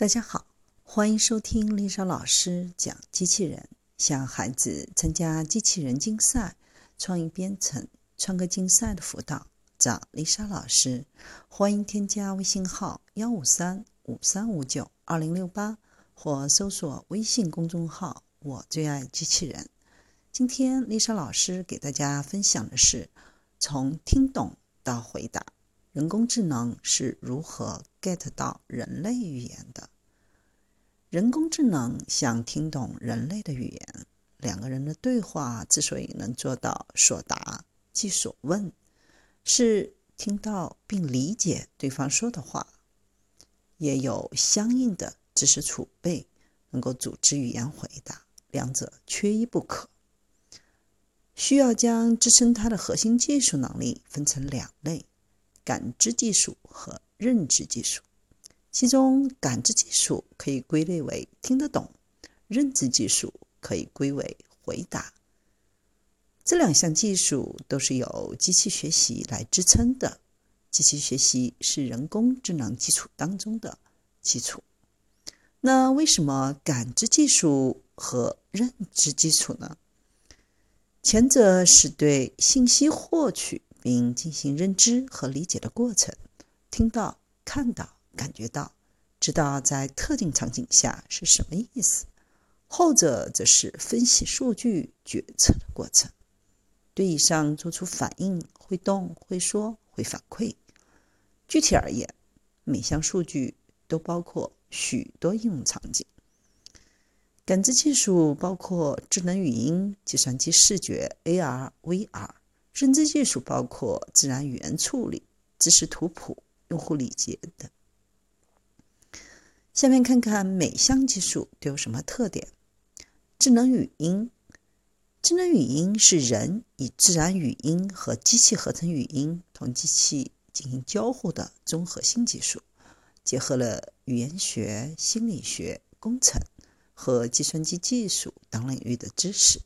大家好，欢迎收听丽莎老师讲机器人。向孩子参加机器人竞赛、创意编程、创客竞赛的辅导，找丽莎老师。欢迎添加微信号幺五三五三五九二零六八，或搜索微信公众号“我最爱机器人”。今天丽莎老师给大家分享的是：从听懂到回答，人工智能是如何 get 到人类语言的。人工智能想听懂人类的语言，两个人的对话之所以能做到所答即所问，是听到并理解对方说的话，也有相应的知识储备，能够组织语言回答，两者缺一不可。需要将支撑它的核心技术能力分成两类：感知技术和认知技术。其中，感知技术可以归类为听得懂，认知技术可以归为回答。这两项技术都是由机器学习来支撑的。机器学习是人工智能基础当中的基础。那为什么感知技术和认知基础呢？前者是对信息获取并进行认知和理解的过程，听到、看到。感觉到，知道在特定场景下是什么意思；后者则是分析数据、决策的过程，对以上做出反应，会动、会说、会反馈。具体而言，每项数据都包括许多应用场景。感知技术包括智能语音、计算机视觉、AR、VR；认知技术包括自然语言处理、知识图谱、用户理解等。下面看看每项技术都有什么特点。智能语音，智能语音是人以自然语音和机器合成语音同机器进行交互的综合性技术，结合了语言学、心理学、工程和计算机技术等领域的知识。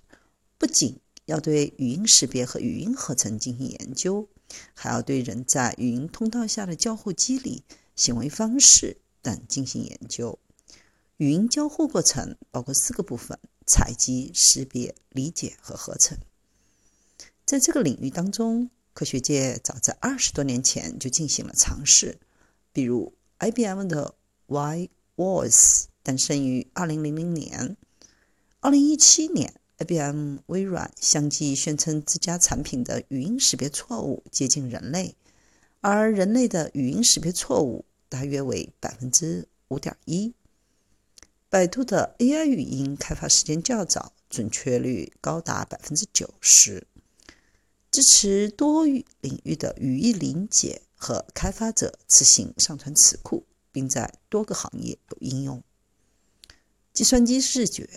不仅要对语音识别和语音合成进行研究，还要对人在语音通道下的交互机理、行为方式。等进行研究。语音交互过程包括四个部分：采集、识别、理解和合成。在这个领域当中，科学界早在二十多年前就进行了尝试。比如，IBM 的 Y Voice 诞生于二零零零年。二零一七年，IBM 微软相继宣称自家产品的语音识别错误接近人类，而人类的语音识别错误。大约为百分之五点一。百度的 AI 语音开发时间较早，准确率高达百分之九十，支持多语领域的语义理解和开发者自行上传词库，并在多个行业有应用。计算机视觉，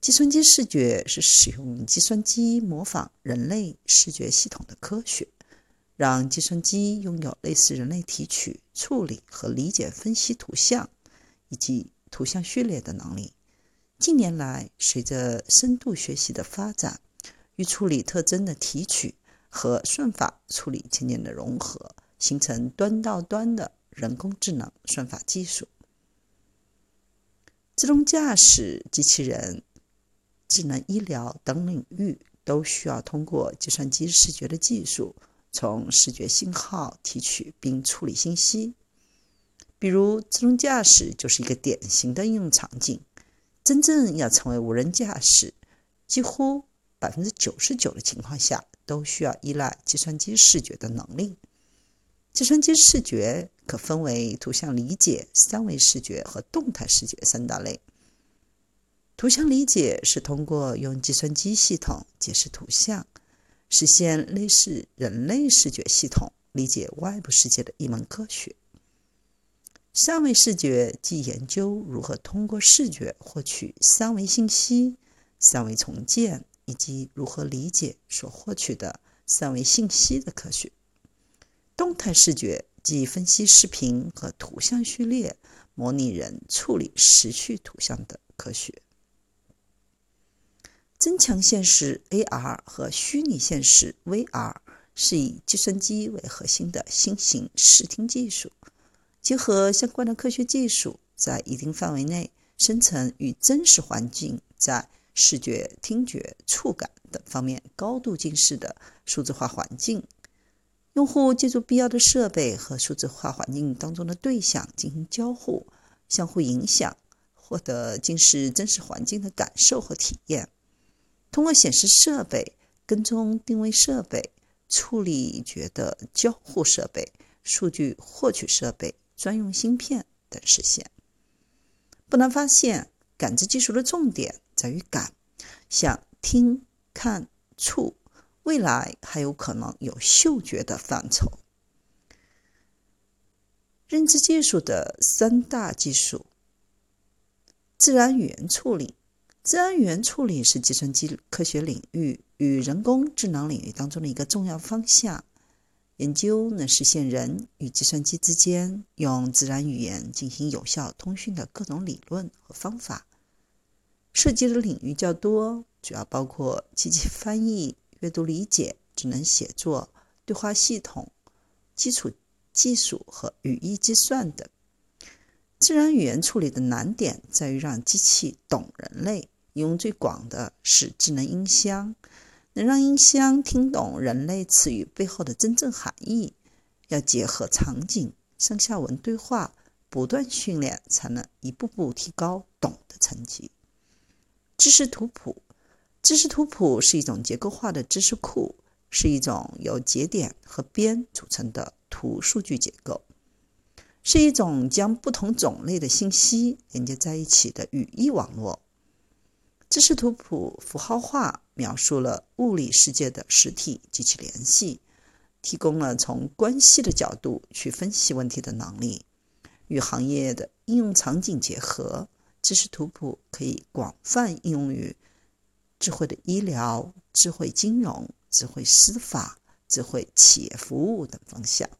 计算机视觉是使用计算机模仿人类视觉系统的科学。让计算机拥有类似人类提取、处理和理解、分析图像以及图像序列的能力。近年来，随着深度学习的发展，与处理特征的提取和算法处理渐渐的融合，形成端到端的人工智能算法技术。自动驾驶、机器人、智能医疗等领域都需要通过计算机视觉的技术。从视觉信号提取并处理信息，比如自动驾驶就是一个典型的应用场景。真正要成为无人驾驶，几乎百分之九十九的情况下都需要依赖计算机视觉的能力。计算机视觉可分为图像理解、三维视觉和动态视觉三大类。图像理解是通过用计算机系统解释图像。实现类似人类视觉系统理解外部世界的一门科学。三维视觉即研究如何通过视觉获取三维信息、三维重建以及如何理解所获取的三维信息的科学。动态视觉即分析视频和图像序列，模拟人处理时序图像的科学。增强现实 （AR） 和虚拟现实 （VR） 是以计算机为核心的新型视听技术，结合相关的科学技术，在一定范围内生成与真实环境在视觉、听觉、触感等方面高度近似的数字化环境。用户借助必要的设备和数字化环境当中的对象进行交互、相互影响，获得近似真实环境的感受和体验。通过显示设备、跟踪定位设备、处理觉的交互设备、数据获取设备、专用芯片等实现。不难发现，感知技术的重点在于感，像听、看、触。未来还有可能有嗅觉的范畴。认知技术的三大技术：自然语言处理。自然语言处理是计算机科学领域与人工智能领域当中的一个重要方向。研究能实现人与计算机之间用自然语言进行有效通讯的各种理论和方法。涉及的领域较多，主要包括机器翻译。阅读理解、智能写作、对话系统、基础技术和语义计算等。自然语言处理的难点在于让机器懂人类。应用最广的是智能音箱，能让音箱听懂人类词语背后的真正含义。要结合场景、上下文对话，不断训练，才能一步步提高懂的层级。知识图谱。知识图谱是一种结构化的知识库，是一种由节点和边组成的图数据结构，是一种将不同种类的信息连接在一起的语义网络。知识图谱符号化描述了物理世界的实体及其联系，提供了从关系的角度去分析问题的能力。与行业的应用场景结合，知识图谱可以广泛应用于。智慧的医疗、智慧金融、智慧司法、智慧企业服务等方向。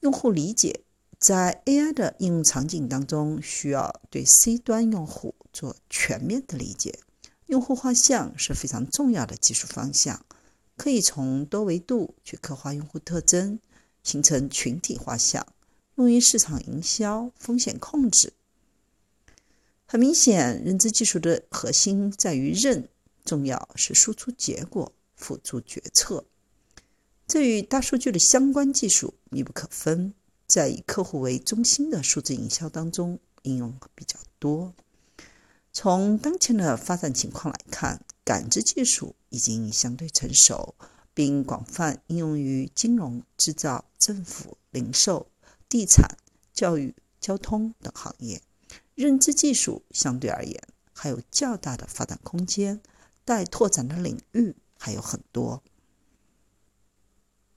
用户理解在 AI 的应用场景当中，需要对 C 端用户做全面的理解。用户画像是非常重要的技术方向，可以从多维度去刻画用户特征，形成群体画像，用于市场营销、风险控制。很明显，认知技术的核心在于认，重要是输出结果，辅助决策。这与大数据的相关技术密不可分，在以客户为中心的数字营销当中应用比较多。从当前的发展情况来看，感知技术已经相对成熟，并广泛应用于金融、制造、政府、零售、地产、教育、交通等行业。认知技术相对而言还有较大的发展空间，待拓展的领域还有很多。